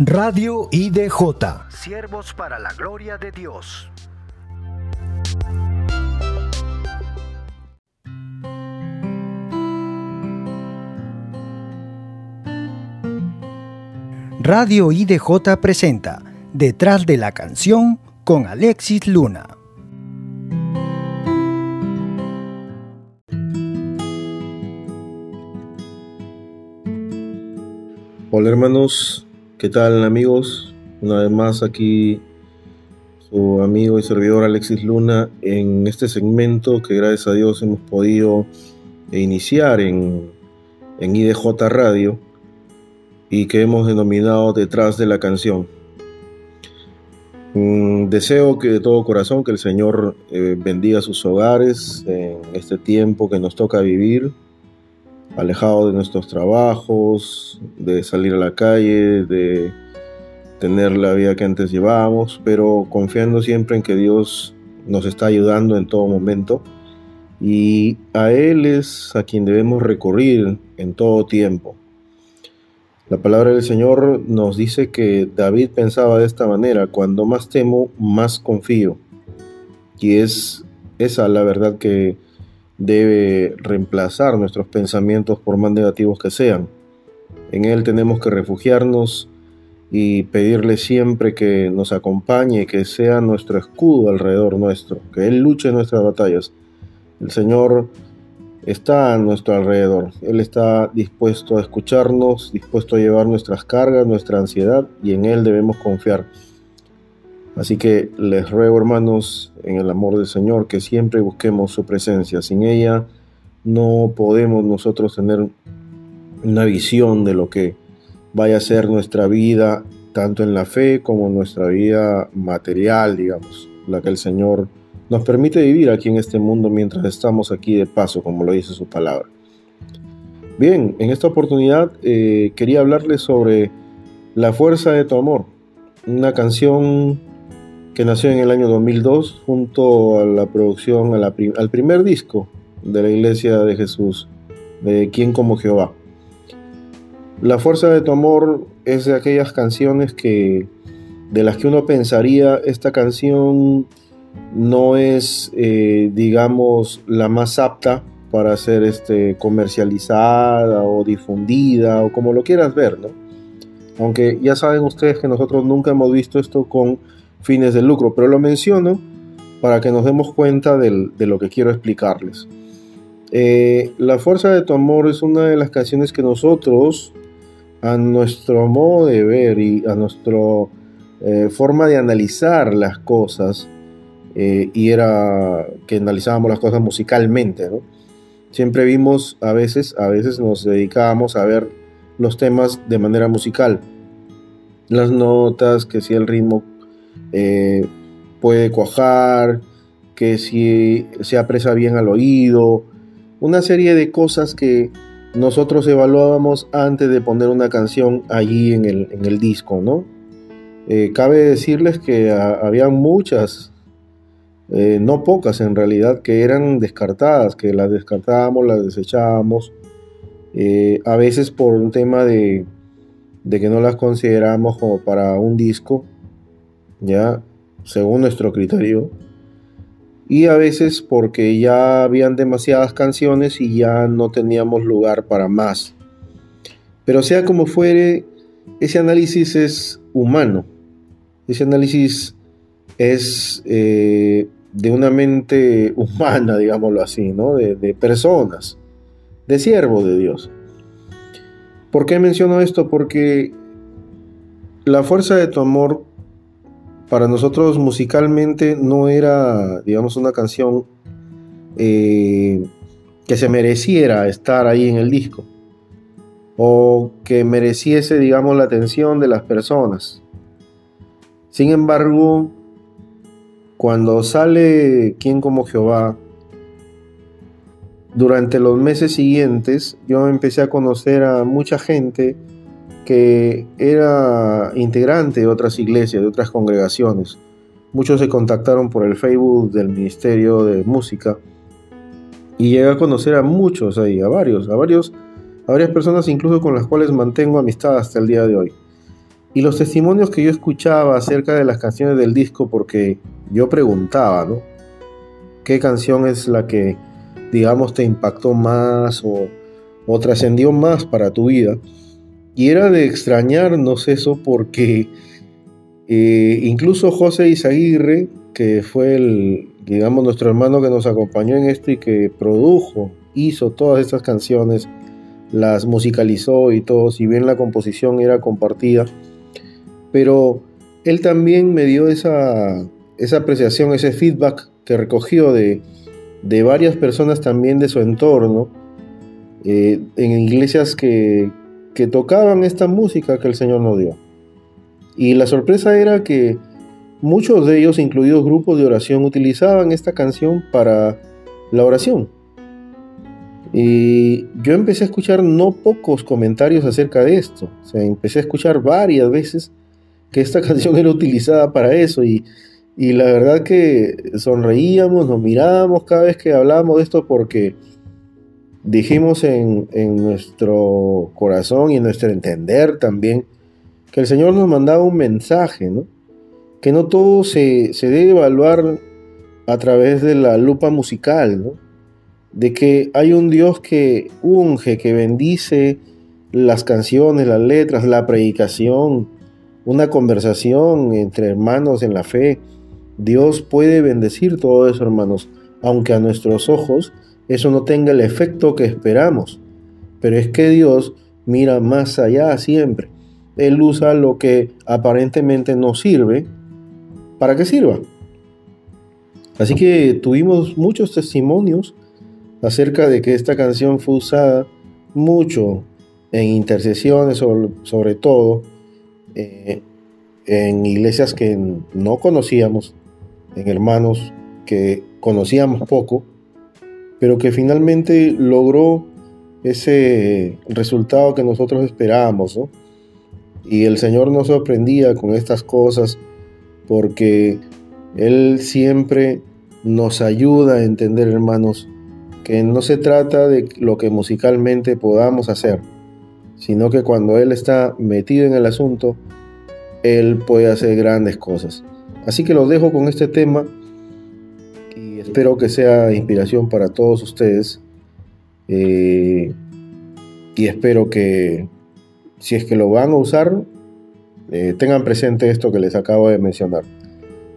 Radio IDJ. Siervos para la gloria de Dios. Radio IDJ presenta Detrás de la canción con Alexis Luna. Hola hermanos, ¿qué tal amigos? Una vez más aquí su amigo y servidor Alexis Luna en este segmento que gracias a Dios hemos podido iniciar en, en IDJ Radio y que hemos denominado Detrás de la canción. Mm, deseo que de todo corazón que el Señor eh, bendiga sus hogares en este tiempo que nos toca vivir alejado de nuestros trabajos, de salir a la calle, de tener la vida que antes llevábamos, pero confiando siempre en que Dios nos está ayudando en todo momento y a Él es a quien debemos recurrir en todo tiempo. La palabra del Señor nos dice que David pensaba de esta manera, cuando más temo, más confío. Y es esa la verdad que debe reemplazar nuestros pensamientos por más negativos que sean. En Él tenemos que refugiarnos y pedirle siempre que nos acompañe, que sea nuestro escudo alrededor nuestro, que Él luche nuestras batallas. El Señor está a nuestro alrededor. Él está dispuesto a escucharnos, dispuesto a llevar nuestras cargas, nuestra ansiedad, y en Él debemos confiar. Así que les ruego, hermanos, en el amor del Señor, que siempre busquemos su presencia. Sin ella no podemos nosotros tener una visión de lo que vaya a ser nuestra vida, tanto en la fe como en nuestra vida material, digamos, la que el Señor nos permite vivir aquí en este mundo mientras estamos aquí de paso, como lo dice su palabra. Bien, en esta oportunidad eh, quería hablarles sobre La fuerza de tu amor, una canción que nació en el año 2002 junto a la producción, al primer disco de la Iglesia de Jesús, de Quién como Jehová. La fuerza de tu amor es de aquellas canciones que de las que uno pensaría esta canción no es, eh, digamos, la más apta para ser este, comercializada o difundida o como lo quieras ver, ¿no? Aunque ya saben ustedes que nosotros nunca hemos visto esto con fines de lucro, pero lo menciono para que nos demos cuenta de lo que quiero explicarles. Eh, la fuerza de tu amor es una de las canciones que nosotros, a nuestro modo de ver y a nuestra eh, forma de analizar las cosas, eh, y era que analizábamos las cosas musicalmente, Siempre vimos, a veces, a veces nos dedicábamos a ver los temas de manera musical. Las notas, que si el ritmo eh, puede cuajar, que si se apresa bien al oído, una serie de cosas que nosotros evaluábamos antes de poner una canción allí en el, disco, ¿no? Eh, cabe decirles que había muchas, eh, no pocas en realidad, que eran descartadas, que las descartábamos, las desechábamos, a veces por un tema de, de que no las consideramos como para un disco, ya según nuestro criterio, y a veces porque ya habían demasiadas canciones y ya no teníamos lugar para más. Pero sea como fuere, ese análisis es humano, ese análisis es eh, de una mente humana, digámoslo así, ¿no? de, de personas, de siervos de Dios. ¿Por qué menciono esto? Porque la fuerza de tu amor para nosotros musicalmente no era, digamos, una canción eh, que se mereciera estar ahí en el disco o que mereciese, digamos, la atención de las personas. Sin embargo, cuando sale Quien como Jehová, durante los meses siguientes yo empecé a conocer a mucha gente que era integrante de otras iglesias, de otras congregaciones. Muchos se contactaron por el Facebook del Ministerio de Música y llegué a conocer a muchos ahí, a varios, a varios, a varias personas incluso con las cuales mantengo amistad hasta el día de hoy. Y los testimonios que yo escuchaba acerca de las canciones del disco, porque yo preguntaba, ¿no? ¿Qué canción es la que, digamos, te impactó más o, trascendió más para tu vida? Y era de extrañarnos eso porque eh, incluso José Isaguirre, que fue el, digamos, nuestro hermano que nos acompañó en esto y que produjo, hizo todas estas canciones, las musicalizó y todo, si bien la composición era compartida, pero él también me dio esa, esa apreciación, ese feedback que recogió de, varias personas también de su entorno, eh, en iglesias que, que tocaban esta música que el Señor nos dio. Y la sorpresa era que muchos de ellos, incluidos grupos de oración, utilizaban esta canción para la oración. Y yo empecé a escuchar no pocos comentarios acerca de esto. O sea, empecé a escuchar varias veces que esta canción era utilizada para eso y, la verdad que sonreíamos, nos mirábamos cada vez que hablábamos de esto porque dijimos en, nuestro corazón y en nuestro entender también que el Señor nos mandaba un mensaje, ¿no? que no todo se, se debe evaluar a través de la lupa musical, ¿no? de que hay un Dios que unge, que bendice las canciones, las letras, la predicación, una conversación entre hermanos en la fe. Dios puede bendecir todo eso, hermanos, aunque a nuestros ojos eso no tenga el efecto que esperamos. Pero es que Dios mira más allá siempre. Él usa lo que aparentemente no sirve para que sirva. Así que tuvimos muchos testimonios acerca de que esta canción fue usada mucho en intercesiones, sobre todo eh, en iglesias que no conocíamos, en hermanos que conocíamos poco, pero que finalmente logró ese resultado que nosotros esperábamos. Y el Señor nos sorprendía con estas cosas porque Él siempre nos ayuda a entender, hermanos, que no se trata de lo que musicalmente podamos hacer, sino que cuando Él está metido en el asunto, Él puede hacer grandes cosas. Así que los dejo con este tema espero que sea inspiración para todos ustedes. Eh, y espero que si es que lo van a usar, eh, tengan presente esto que les acabo de mencionar.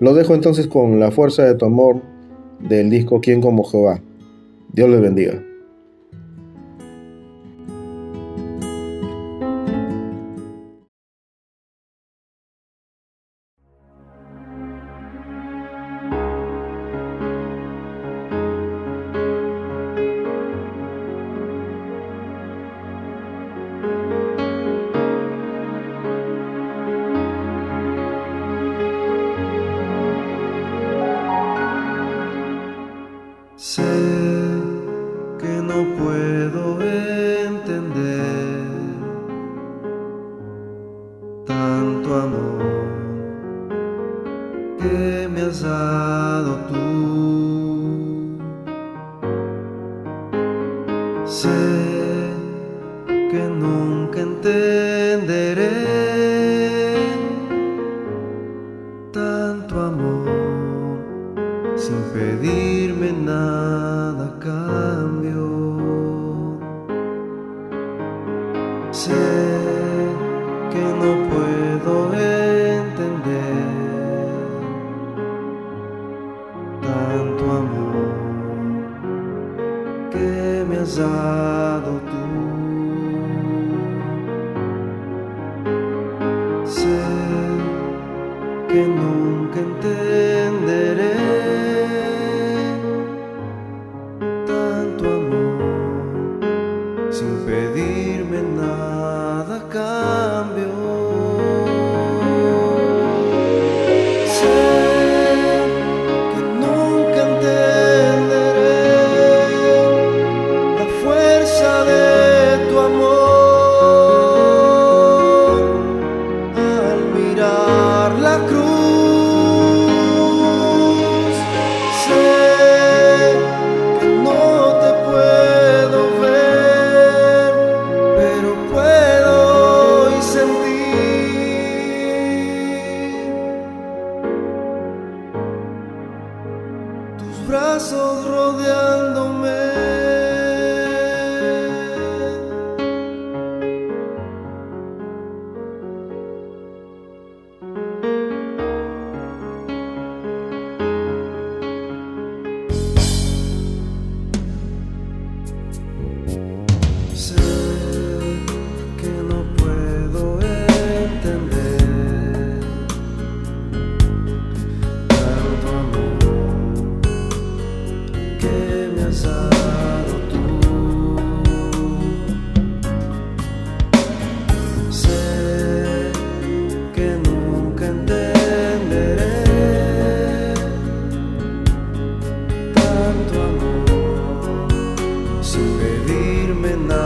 Lo dejo entonces con la fuerza de tu amor del disco Quién como Jehová. Dios les bendiga. que me has dado tú. no puedo ver. вина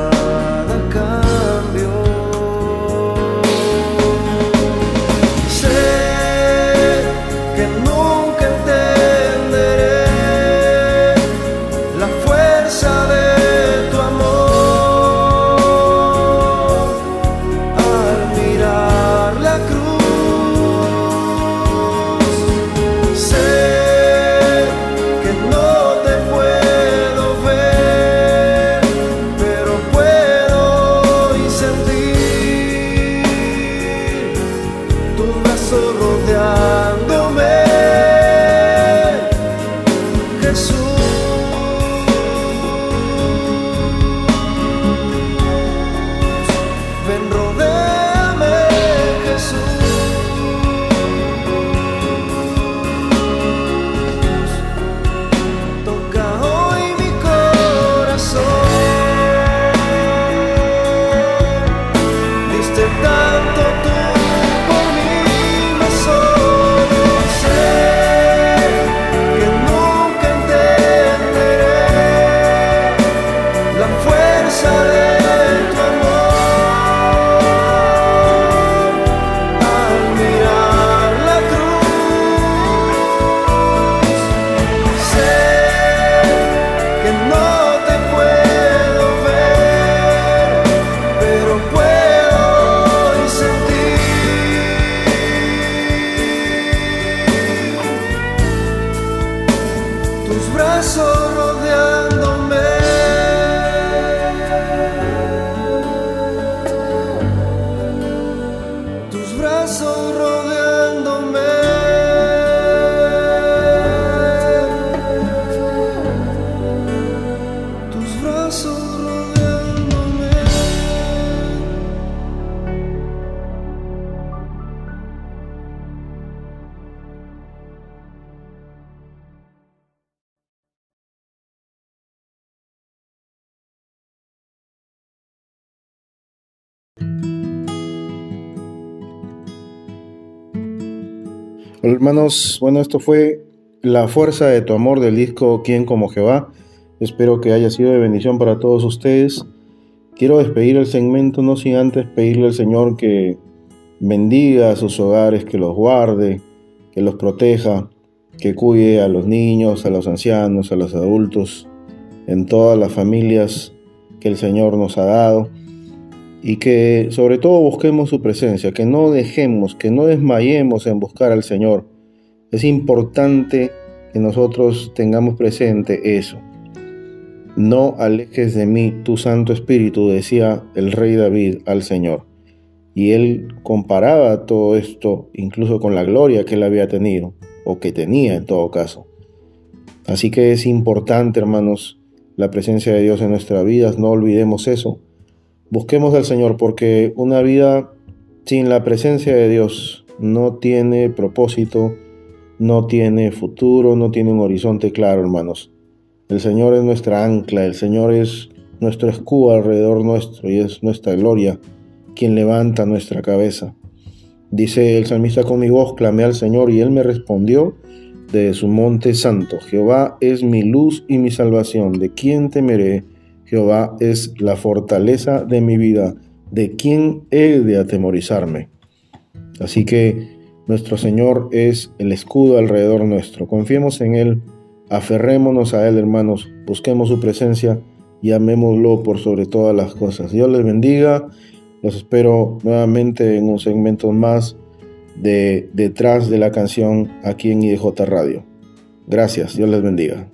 Hermanos, bueno, esto fue La fuerza de tu amor del disco ¿Quién como Jehová? Espero que haya sido de bendición para todos ustedes. Quiero despedir el segmento no sin antes pedirle al Señor que bendiga a sus hogares, que los guarde, que los proteja, que cuide a los niños, a los ancianos, a los adultos, en todas las familias que el Señor nos ha dado y que sobre todo busquemos su presencia, que no dejemos, que no desmayemos en buscar al Señor. Es importante que nosotros tengamos presente eso. No alejes de mí tu Santo Espíritu, decía el rey David al Señor. Y él comparaba todo esto incluso con la gloria que él había tenido, o que tenía en todo caso. Así que es importante, hermanos, la presencia de Dios en nuestras vidas, no olvidemos eso. Busquemos al Señor porque una vida sin la presencia de Dios no tiene propósito, no tiene futuro, no tiene un horizonte claro, hermanos. El Señor es nuestra ancla, el Señor es nuestro escudo alrededor nuestro y es nuestra gloria quien levanta nuestra cabeza. Dice el salmista con mi voz, clamé al Señor y él me respondió de su monte santo. Jehová es mi luz y mi salvación. ¿De quién temeré? Jehová es la fortaleza de mi vida. ¿De quién he de atemorizarme? Así que nuestro Señor es el escudo alrededor nuestro. Confiemos en Él Aferrémonos a Él, hermanos, busquemos su presencia y amémoslo por sobre todas las cosas. Dios les bendiga. Los espero nuevamente en un segmento más de Detrás de la canción aquí en IDJ Radio. Gracias, Dios les bendiga.